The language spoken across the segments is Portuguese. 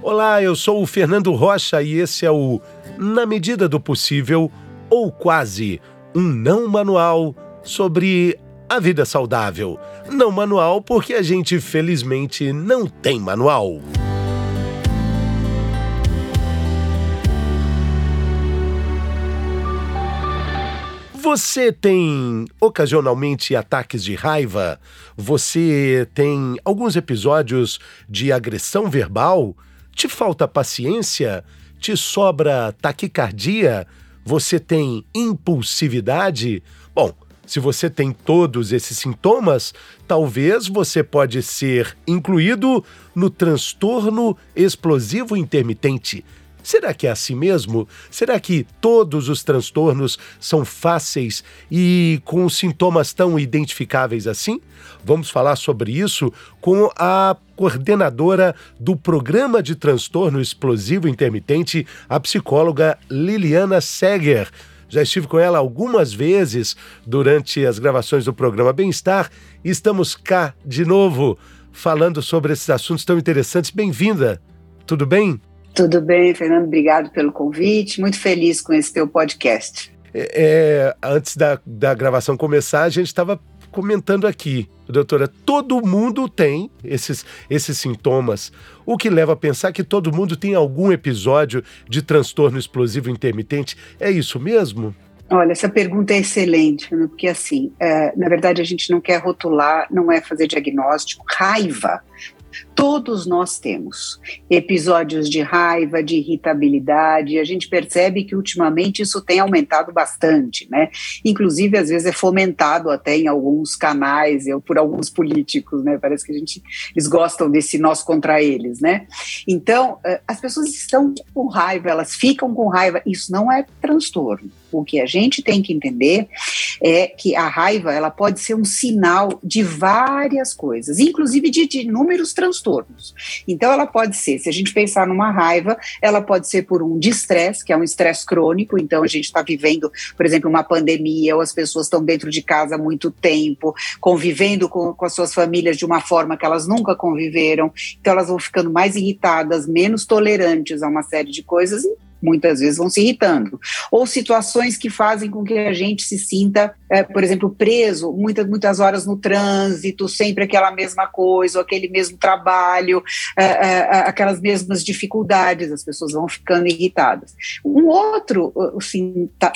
Olá, eu sou o Fernando Rocha e esse é o Na Medida do Possível, ou quase, um não manual sobre a vida saudável. Não manual porque a gente felizmente não tem manual. Você tem ocasionalmente ataques de raiva? Você tem alguns episódios de agressão verbal? Te falta paciência? Te sobra taquicardia? Você tem impulsividade? Bom, se você tem todos esses sintomas, talvez você pode ser incluído no transtorno explosivo intermitente. Será que é assim mesmo? Será que todos os transtornos são fáceis e com sintomas tão identificáveis assim? Vamos falar sobre isso com a coordenadora do Programa de Transtorno Explosivo Intermitente, a psicóloga Liliana Seger. Já estive com ela algumas vezes durante as gravações do programa Bem-Estar e estamos cá de novo falando sobre esses assuntos tão interessantes. Bem-vinda! Tudo bem? Tudo bem, Fernando, obrigado pelo convite. Muito feliz com esse teu podcast. É, é, antes da, da gravação começar, a gente estava comentando aqui, doutora, todo mundo tem esses, esses sintomas, o que leva a pensar que todo mundo tem algum episódio de transtorno explosivo intermitente. É isso mesmo? Olha, essa pergunta é excelente, porque assim, é, na verdade a gente não quer rotular, não é fazer diagnóstico. Raiva Todos nós temos episódios de raiva, de irritabilidade, a gente percebe que ultimamente isso tem aumentado bastante, né? Inclusive, às vezes é fomentado até em alguns canais, ou por alguns políticos, né? Parece que a gente, eles gostam desse nós contra eles, né? Então, eh, as pessoas estão com raiva, elas ficam com raiva, isso não é transtorno. O que a gente tem que entender é que a raiva, ela pode ser um sinal de várias coisas, inclusive de, de inúmeros transtornos. Então, ela pode ser, se a gente pensar numa raiva, ela pode ser por um distresse, que é um estresse crônico, então a gente está vivendo, por exemplo, uma pandemia, ou as pessoas estão dentro de casa há muito tempo, convivendo com, com as suas famílias de uma forma que elas nunca conviveram, então elas vão ficando mais irritadas, menos tolerantes a uma série de coisas, e muitas vezes vão se irritando. Ou situações que fazem com que a gente se sinta, é, por exemplo, preso muitas, muitas horas no trânsito, sempre aquela mesma coisa, ou aquele mesmo trabalho, é, é, aquelas mesmas dificuldades, as pessoas vão ficando irritadas. Um outro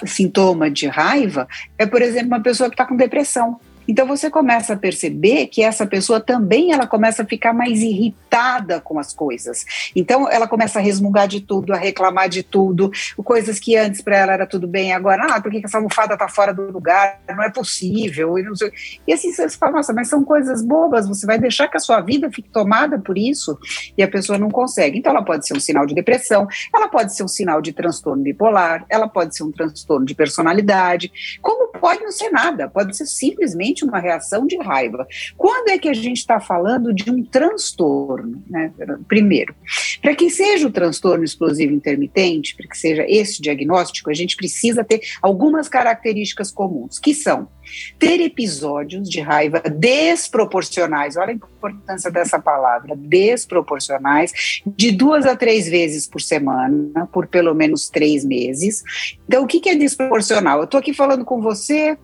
sintoma de raiva é, por exemplo, uma pessoa que está com depressão. Então você começa a perceber que essa pessoa também ela começa a ficar mais irritada com as coisas. Então ela começa a resmungar de tudo, a reclamar de tudo, coisas que antes para ela era tudo bem, agora, ah, por que essa almofada está fora do lugar? Não é possível. E, sei, e assim você fala, nossa, mas são coisas bobas, você vai deixar que a sua vida fique tomada por isso? E a pessoa não consegue. Então ela pode ser um sinal de depressão, ela pode ser um sinal de transtorno bipolar, ela pode ser um transtorno de personalidade, como pode não ser nada, pode ser simplesmente uma reação de raiva. Quando é que a gente está falando de um transtorno? Né? Primeiro, para que seja o transtorno explosivo intermitente, para que seja esse diagnóstico, a gente precisa ter algumas características comuns, que são ter episódios de raiva desproporcionais, olha a importância dessa palavra, desproporcionais, de duas a três vezes por semana, por pelo menos três meses. Então, o que é desproporcional? Eu estou aqui falando com você,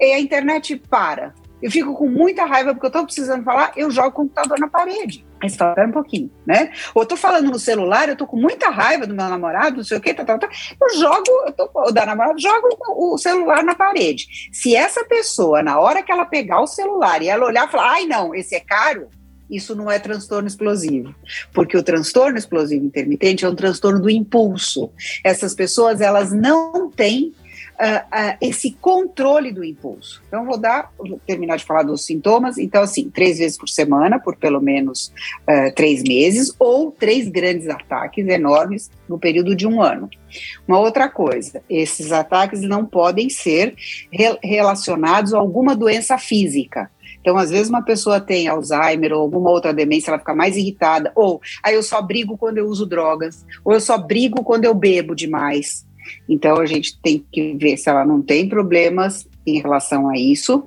e a internet para. Eu fico com muita raiva porque eu estou precisando falar, eu jogo o computador na parede. Aí você fala, um pouquinho, né? Ou eu tô falando no celular, eu tô com muita raiva do meu namorado, não sei o quê, tá, tá, tá. eu jogo, eu tô, o da namorada, jogo o celular na parede. Se essa pessoa, na hora que ela pegar o celular e ela olhar e falar, ai não, esse é caro, isso não é transtorno explosivo, porque o transtorno explosivo intermitente é um transtorno do impulso. Essas pessoas, elas não têm uh, uh, esse controle do impulso. Então, vou dar, vou terminar de falar dos sintomas. Então, assim, três vezes por semana, por pelo menos uh, três meses, ou três grandes ataques enormes no período de um ano. Uma outra coisa, esses ataques não podem ser re relacionados a alguma doença física. Então, às vezes, uma pessoa tem Alzheimer ou alguma outra demência, ela fica mais irritada, ou aí ah, eu só brigo quando eu uso drogas, ou eu só brigo quando eu bebo demais. Então a gente tem que ver se ela não tem problemas em relação a isso.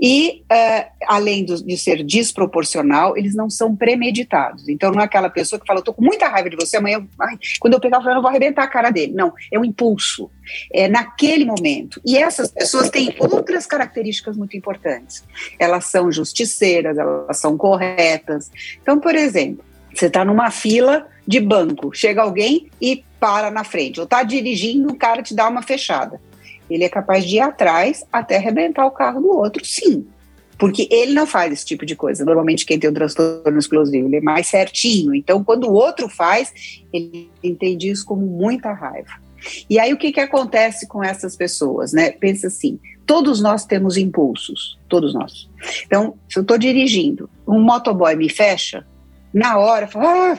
E, uh, além do, de ser desproporcional, eles não são premeditados. Então, não é aquela pessoa que fala, eu tô com muita raiva de você, amanhã, ai, quando eu pegar o eu vou arrebentar a cara dele. Não, é um impulso. É naquele momento. E essas pessoas têm outras características muito importantes. Elas são justiceiras, elas são corretas. Então, por exemplo, você está numa fila de banco, chega alguém e para na frente, ou está dirigindo, o cara te dá uma fechada ele é capaz de ir atrás até arrebentar o carro do outro, sim. Porque ele não faz esse tipo de coisa. Normalmente, quem tem um transtorno explosivo, ele é mais certinho. Então, quando o outro faz, ele entende isso como muita raiva. E aí, o que, que acontece com essas pessoas, né? Pensa assim: todos nós temos impulsos, todos nós. Então, se eu estou dirigindo, um motoboy me fecha, na hora, eu falo, ah,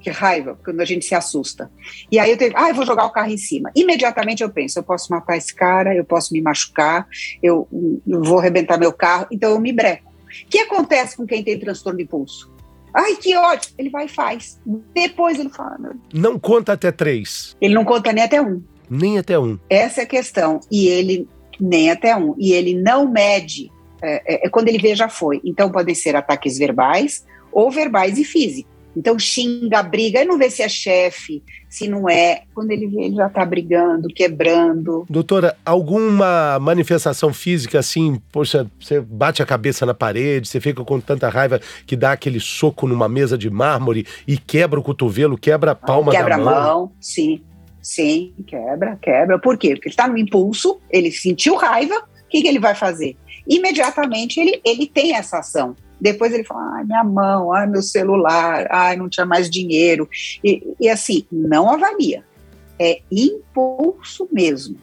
que raiva, quando a gente se assusta. E aí eu tenho, ah, eu vou jogar o carro em cima. Imediatamente eu penso, eu posso matar esse cara, eu posso me machucar, eu, eu vou arrebentar meu carro, então eu me breco. O que acontece com quem tem transtorno de impulso? Ai, que ódio! Ele vai e faz. Depois ele fala. Meu... Não conta até três. Ele não conta nem até um. Nem até um. Essa é a questão. E ele, nem até um. E ele não mede. É, é, é quando ele vê, já foi. Então, podem ser ataques verbais ou verbais e físicos. Então xinga, briga, e não vê se é chefe, se não é. Quando ele vê, ele já está brigando, quebrando. Doutora, alguma manifestação física assim, poxa, você bate a cabeça na parede, você fica com tanta raiva que dá aquele soco numa mesa de mármore e quebra o cotovelo, quebra a palma quebra da mão? Quebra a mão, sim. Sim, quebra, quebra. Por quê? Porque ele está no impulso, ele sentiu raiva, o que, que ele vai fazer? Imediatamente ele, ele tem essa ação. Depois ele fala, ai, minha mão, ai, meu celular, ai, não tinha mais dinheiro. E, e assim, não avalia. É impulso mesmo.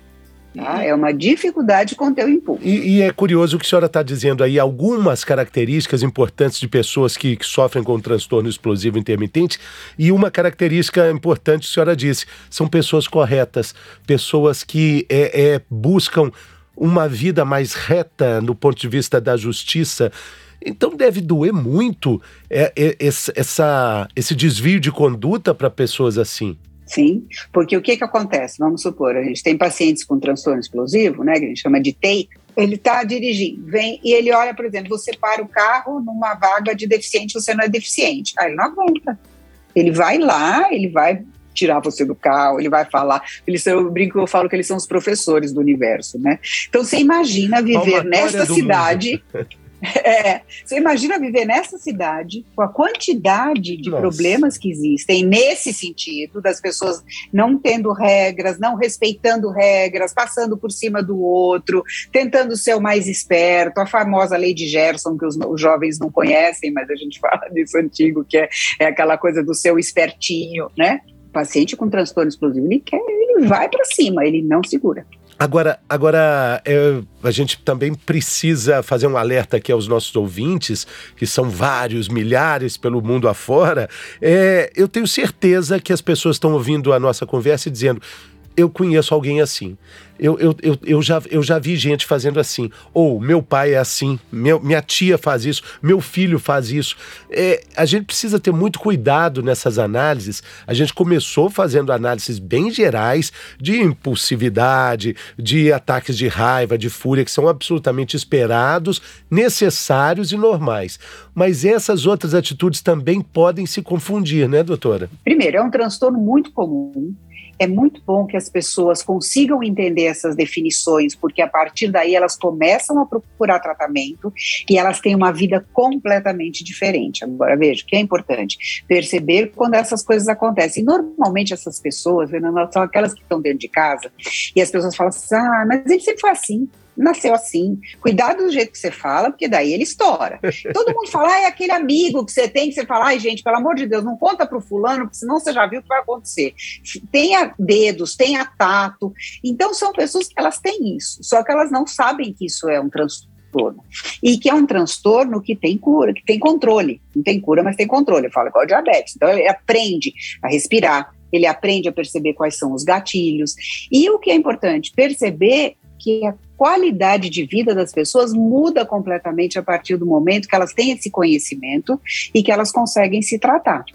Tá? É uma dificuldade conter o impulso. E, e é curioso o que a senhora está dizendo aí, algumas características importantes de pessoas que, que, sofrem com transtorno explosivo intermitente, e uma característica importante a senhora disse, são pessoas corretas, pessoas que é, é, buscam uma vida mais reta no ponto de vista da justiça. Então deve doer muito é, é, essa, esse desvio de conduta para pessoas assim. Sim, porque o que, que acontece? Vamos supor, a gente tem pacientes com transtorno explosivo, né, que a gente chama de TEI, ele está dirigindo, vem e ele olha, por exemplo, você para o carro numa vaga de deficiente, você não é deficiente. Aí ele não aguenta. Ele vai lá, ele vai tirar você do carro, ele vai falar. Eles são, eu brinco, eu falo que eles são os professores do universo, né? Então você imagina viver nesta cidade. É, você imagina viver nessa cidade com a quantidade de Nossa. problemas que existem nesse sentido, das pessoas não tendo regras, não respeitando regras, passando por cima do outro, tentando ser o mais esperto, a famosa lei de Gerson, que os, os jovens não conhecem, mas a gente fala disso antigo, que é, é aquela coisa do seu espertinho, né? O paciente com transtorno explosivo, ele quer, ele vai para cima, ele não segura. Agora, agora é, a gente também precisa fazer um alerta aqui aos nossos ouvintes, que são vários, milhares pelo mundo afora. É, eu tenho certeza que as pessoas estão ouvindo a nossa conversa e dizendo: eu conheço alguém assim. Eu, eu, eu, eu, já, eu já vi gente fazendo assim. Ou meu pai é assim, meu, minha tia faz isso, meu filho faz isso. É, a gente precisa ter muito cuidado nessas análises. A gente começou fazendo análises bem gerais de impulsividade, de ataques de raiva, de fúria, que são absolutamente esperados, necessários e normais. Mas essas outras atitudes também podem se confundir, né, doutora? Primeiro, é um transtorno muito comum é muito bom que as pessoas consigam entender essas definições, porque a partir daí elas começam a procurar tratamento e elas têm uma vida completamente diferente. Agora, veja, que é importante perceber quando essas coisas acontecem. Normalmente essas pessoas, Fernanda, são aquelas que estão dentro de casa e as pessoas falam assim, ah, mas ele sempre foi assim nasceu assim. Cuidado do jeito que você fala, porque daí ele estoura. Todo mundo fala, ah, é aquele amigo que você tem, que você fala, ai, gente, pelo amor de Deus, não conta pro fulano, porque senão você já viu o que vai acontecer. Tenha dedos, tenha tato. Então, são pessoas que elas têm isso, só que elas não sabem que isso é um transtorno. E que é um transtorno que tem cura, que tem controle. Não tem cura, mas tem controle. Eu falo igual diabetes. Então, ele aprende a respirar, ele aprende a perceber quais são os gatilhos. E o que é importante, perceber que qualidade de vida das pessoas muda completamente a partir do momento que elas têm esse conhecimento e que elas conseguem se tratar.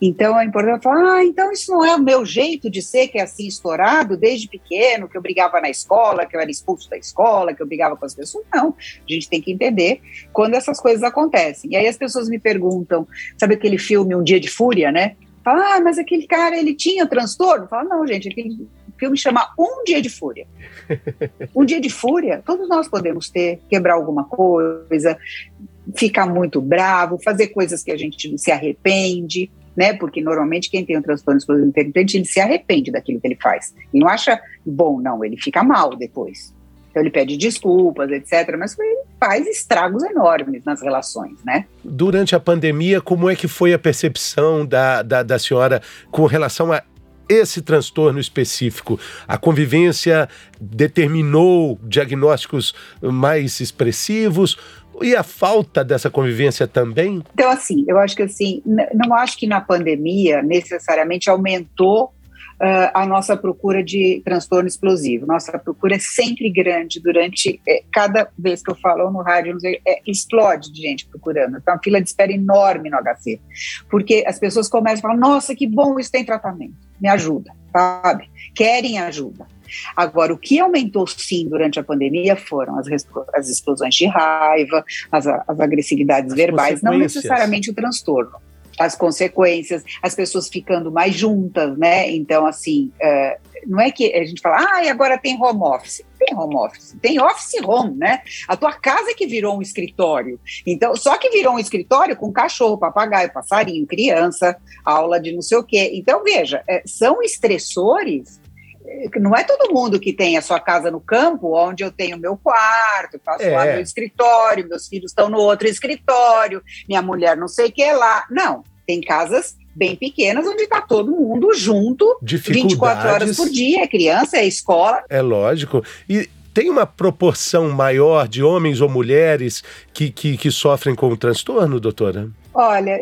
Então é importante falar, ah, então isso não é o meu jeito de ser, que é assim estourado desde pequeno, que eu brigava na escola, que eu era expulso da escola, que eu brigava com as pessoas. Não, a gente tem que entender quando essas coisas acontecem. E aí as pessoas me perguntam, sabe aquele filme Um Dia de Fúria, né? Fala, ah, mas aquele cara, ele tinha transtorno? Fala, não, gente, aquele filme chama Um Dia de Fúria. um dia de fúria, todos nós podemos ter, quebrar alguma coisa, ficar muito bravo, fazer coisas que a gente se arrepende, né? Porque normalmente quem tem um transtorno explosivo intermitente, ele se arrepende daquilo que ele faz. E não acha bom, não, ele fica mal depois. Então ele pede desculpas, etc. Mas ele faz estragos enormes nas relações, né? Durante a pandemia, como é que foi a percepção da, da, da senhora com relação a esse transtorno específico. A convivência determinou diagnósticos mais expressivos e a falta dessa convivência também? Então, assim, eu acho que assim, não acho que na pandemia necessariamente aumentou Uh, a nossa procura de transtorno explosivo. Nossa procura é sempre grande durante é, cada vez que eu falo no rádio, é, explode de gente procurando. Então, uma fila de espera enorme no HC, porque as pessoas começam a falar: Nossa, que bom, isso tem tratamento, me ajuda, sabe? Querem ajuda. Agora, o que aumentou sim durante a pandemia foram as, as explosões de raiva, as, as agressividades as verbais, não necessariamente o transtorno as consequências, as pessoas ficando mais juntas, né? Então, assim, é, não é que a gente fala, ah, agora tem home office. Tem home office, tem office home, né? A tua casa é que virou um escritório. Então, só que virou um escritório com cachorro, papagaio, passarinho, criança, aula de não sei o quê. Então, veja, é, são estressores não é todo mundo que tem a sua casa no campo, onde eu tenho meu quarto, faço é. lá meu escritório, meus filhos estão no outro escritório, minha mulher não sei o que lá. Não, tem casas bem pequenas onde está todo mundo junto 24 horas por dia, é criança, é escola. É lógico. E tem uma proporção maior de homens ou mulheres que, que, que sofrem com o transtorno, doutora? Olha,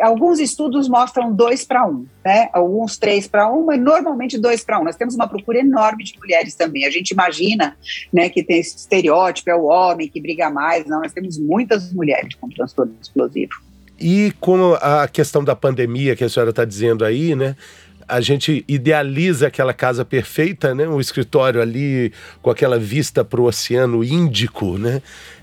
alguns estudos mostram dois para um, né? Alguns três para um, mas normalmente dois para um. Nós temos uma procura enorme de mulheres também. A gente imagina, né, que tem esse estereótipo, é o homem que briga mais. Não, nós temos muitas mulheres com transtorno explosivo. E com a questão da pandemia que a senhora está dizendo aí, né? a gente idealiza aquela casa perfeita, né? Um escritório ali com aquela vista para o Oceano Índico, né?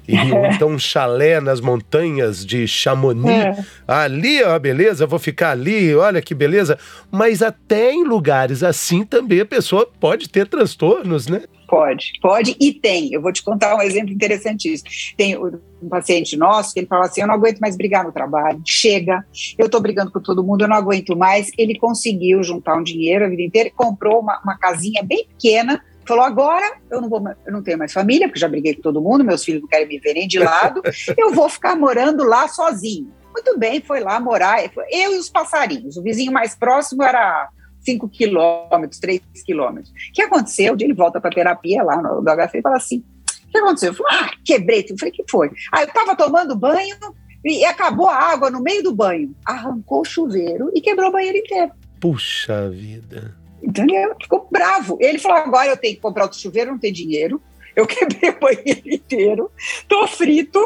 E é. então um chalé nas montanhas de Chamonix. É. Ali, ó, beleza, vou ficar ali, olha que beleza. Mas até em lugares assim também a pessoa pode ter transtornos, né? Pode, pode e tem. Eu vou te contar um exemplo interessantíssimo. Tem um paciente nosso que ele fala assim: eu não aguento mais brigar no trabalho, chega, eu estou brigando com todo mundo, eu não aguento mais. Ele conseguiu juntar um dinheiro a vida inteira, comprou uma, uma casinha bem pequena, falou: agora eu não vou, eu não tenho mais família, porque já briguei com todo mundo, meus filhos não querem me ver nem de lado, eu vou ficar morando lá sozinho. Muito bem, foi lá morar, eu e os passarinhos. O vizinho mais próximo era 5 quilômetros, 3 quilômetros. O que aconteceu? Ele volta para terapia lá no, do HF e fala assim: o que aconteceu? Eu falei, ah, quebrei. Eu falei, que foi? Ah, eu estava tomando banho e acabou a água no meio do banho. Arrancou o chuveiro e quebrou o banheiro inteiro. Puxa vida. Entendeu? Ficou bravo. Ele falou: agora eu tenho que comprar outro chuveiro, não tem dinheiro. Eu quebrei o banheiro inteiro, tô frito.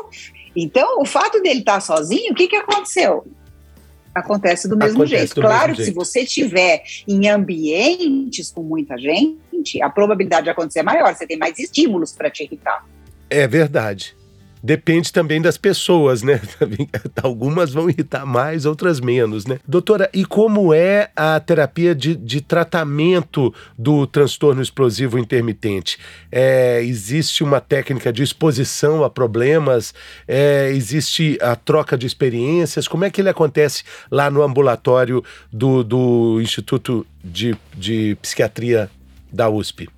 Então, o fato dele estar tá sozinho, o que, que aconteceu? Acontece do mesmo Acontece jeito. Do claro mesmo que jeito. se você estiver em ambientes com muita gente, a probabilidade de acontecer é maior, você tem mais estímulos para te irritar. É verdade depende também das pessoas, né? Algumas vão irritar mais, outras menos, né? Doutora, e como é a terapia de, de tratamento do transtorno explosivo intermitente? É, existe uma técnica de exposição a problemas? É, existe a troca de experiências? Como é que ele acontece lá no ambulatório do, do Instituto de, de Psiquiatria da USP?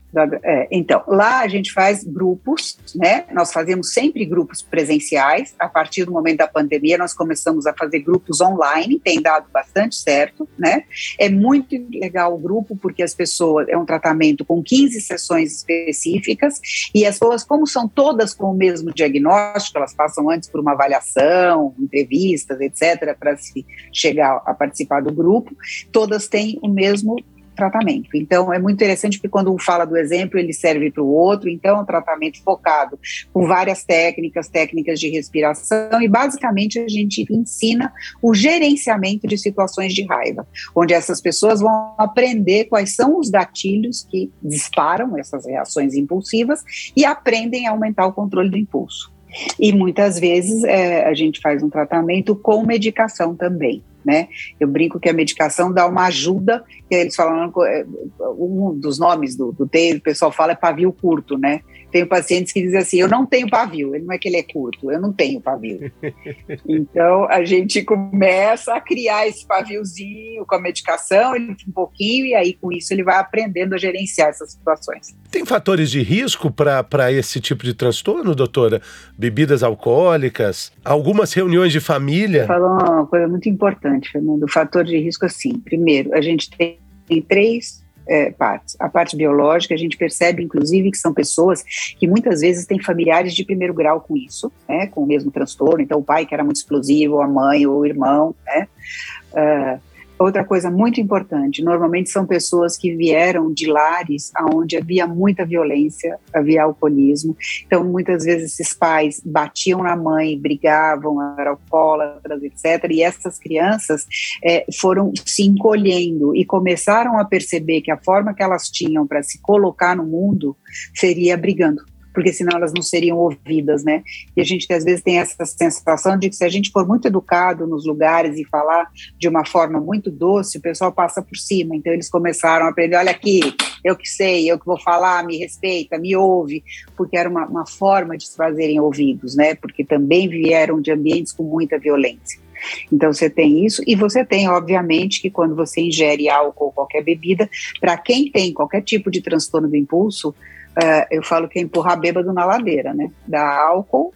É, então, lá a gente faz grupos, né? Nós fazemos sempre grupos presenciais. A partir do momento da pandemia, nós começamos a fazer grupos online, tem dado bastante certo, né? É muito legal o grupo, porque as pessoas, é um tratamento com 15 sessões específicas, e as pessoas, como são todas com o mesmo diagnóstico, elas passam antes por uma avaliação, entrevistas, etc., para se chegar a participar do grupo, todas têm o mesmo tratamento. Então, é muito interessante porque quando um fala do exemplo, ele serve para o outro. Então, é um tratamento focado com várias técnicas, técnicas de respiração, e basicamente a gente ensina o gerenciamento de situações de raiva, onde essas pessoas vão aprender quais são os gatilhos que disparam essas reações impulsivas e aprendem a aumentar o controle do impulso. E muitas vezes é, a gente faz um tratamento com medicação também né? Eu brinco que a medicação dá uma ajuda, que eles falam, é, um dos nomes do, do o pessoal fala é pavio curto, né? Tenho pacientes que dizem assim, eu não tenho pavio, ele não é que ele é curto, eu não tenho pavio. então, a gente começa a criar esse paviozinho com a medicação, ele um pouquinho, e aí com isso ele vai aprendendo a gerenciar essas situações. Tem fatores de risco para esse tipo de transtorno, doutora? Bebidas alcoólicas, algumas reuniões de família? Falou uma coisa muito importante importante, Fernando. O fator de risco, assim, primeiro, a gente tem, tem três é, partes. A parte biológica, a gente percebe, inclusive, que são pessoas que muitas vezes têm familiares de primeiro grau com isso, né, com o mesmo transtorno. Então, o pai que era muito explosivo, a mãe ou o irmão, né. Uh, Outra coisa muito importante, normalmente são pessoas que vieram de lares onde havia muita violência, havia alcoolismo. Então, muitas vezes esses pais batiam na mãe, brigavam, eram alcoólatras, etc. E essas crianças é, foram se encolhendo e começaram a perceber que a forma que elas tinham para se colocar no mundo seria brigando porque senão elas não seriam ouvidas, né? E a gente às vezes tem essa sensação de que se a gente for muito educado nos lugares e falar de uma forma muito doce, o pessoal passa por cima. Então eles começaram a aprender, olha aqui, eu que sei, eu que vou falar, me respeita, me ouve, porque era uma, uma forma de se fazerem ouvidos, né? Porque também vieram de ambientes com muita violência. Então você tem isso e você tem, obviamente, que quando você ingere álcool ou qualquer bebida, para quem tem qualquer tipo de transtorno do impulso, uh, eu falo que é empurrar bêbado na ladeira, né? Dá álcool.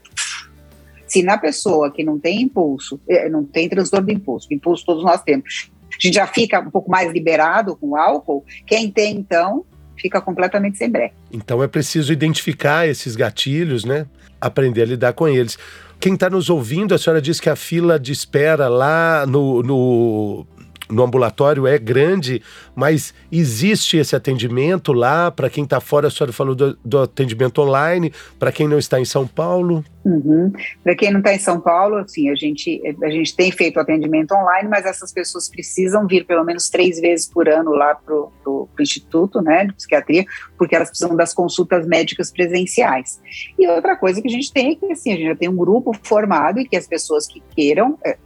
Se na pessoa que não tem impulso, eh, não tem transtorno de impulso, impulso todos nós temos, a gente já fica um pouco mais liberado com álcool, quem tem então fica completamente sem breque. Então é preciso identificar esses gatilhos, né? Aprender a lidar com eles. Quem está nos ouvindo, a senhora disse que a fila de espera lá no, no no ambulatório é grande, mas existe esse atendimento lá para quem está fora? A senhora falou do, do atendimento online, para quem não está em São Paulo? Uhum. Para quem não está em São Paulo, assim, a gente, a gente tem feito atendimento online, mas essas pessoas precisam vir pelo menos três vezes por ano lá para o Instituto né, de Psiquiatria, porque elas precisam das consultas médicas presenciais. E outra coisa que a gente tem é que assim, a gente já tem um grupo formado e que as pessoas que queiram, é,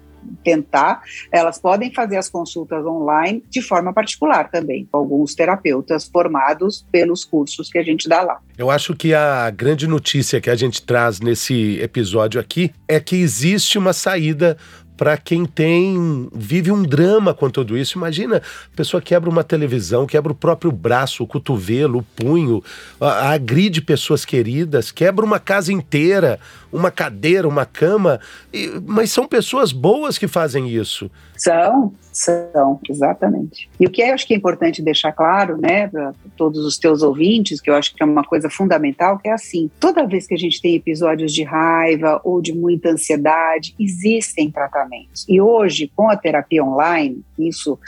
tentar, elas podem fazer as consultas online de forma particular também, com alguns terapeutas formados pelos cursos que a gente dá lá. Eu acho que a grande notícia que a gente traz nesse episódio aqui é que existe uma saída para quem tem vive um drama com tudo isso. Imagina, a pessoa quebra uma televisão, quebra o próprio braço, o cotovelo, o punho, agride pessoas queridas, quebra uma casa inteira, uma cadeira, uma cama, e, mas são pessoas boas que fazem isso. São, são, exatamente. E o que eu acho que é importante deixar claro, né, para todos os teus ouvintes, que eu acho que é uma coisa fundamental, que é assim, toda vez que a gente tem episódios de raiva ou de muita ansiedade, existem tratamentos. E hoje, com a terapia online, isso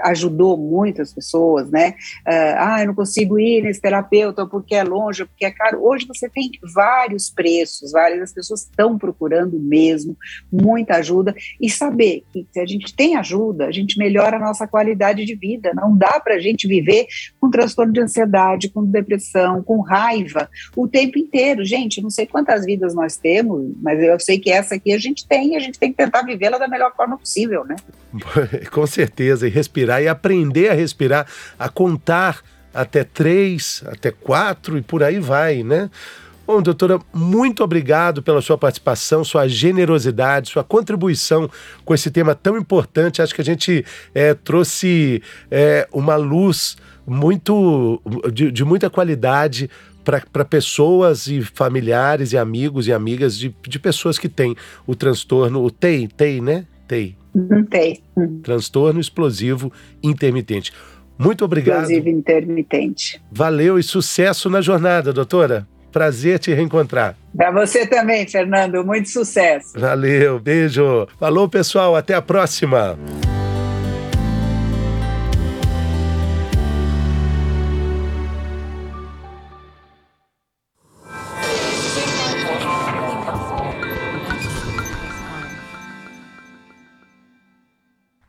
ajudou muitas pessoas, né? Uh, ah, eu não consigo ir nesse terapeuta porque é longe, porque é caro. Hoje você tem vários preços, várias pessoas estão procurando mesmo muita ajuda e saber que se a gente tem ajuda, a gente melhora a nossa qualidade de vida. Não dá para a gente viver com transtorno de ansiedade, com depressão, com raiva o tempo inteiro. Gente, não sei quantas vidas nós temos, mas eu sei que essa aqui a gente tem a gente tem que tentar vivê-la da melhor forma possível, né? Com certeza, e respirar e aprender a respirar, a contar até três, até quatro e por aí vai, né? Bom, doutora, muito obrigado pela sua participação, sua generosidade, sua contribuição com esse tema tão importante. Acho que a gente é, trouxe é, uma luz muito de, de muita qualidade para pessoas e familiares e amigos e amigas de, de pessoas que têm o transtorno, o TEI, TEI, né? TEI. Uhum, TEI. Uhum. Transtorno explosivo intermitente. Muito obrigado. Explosivo intermitente. Valeu e sucesso na jornada, doutora. Prazer te reencontrar. Para você também, Fernando. Muito sucesso. Valeu, beijo. Falou, pessoal. Até a próxima.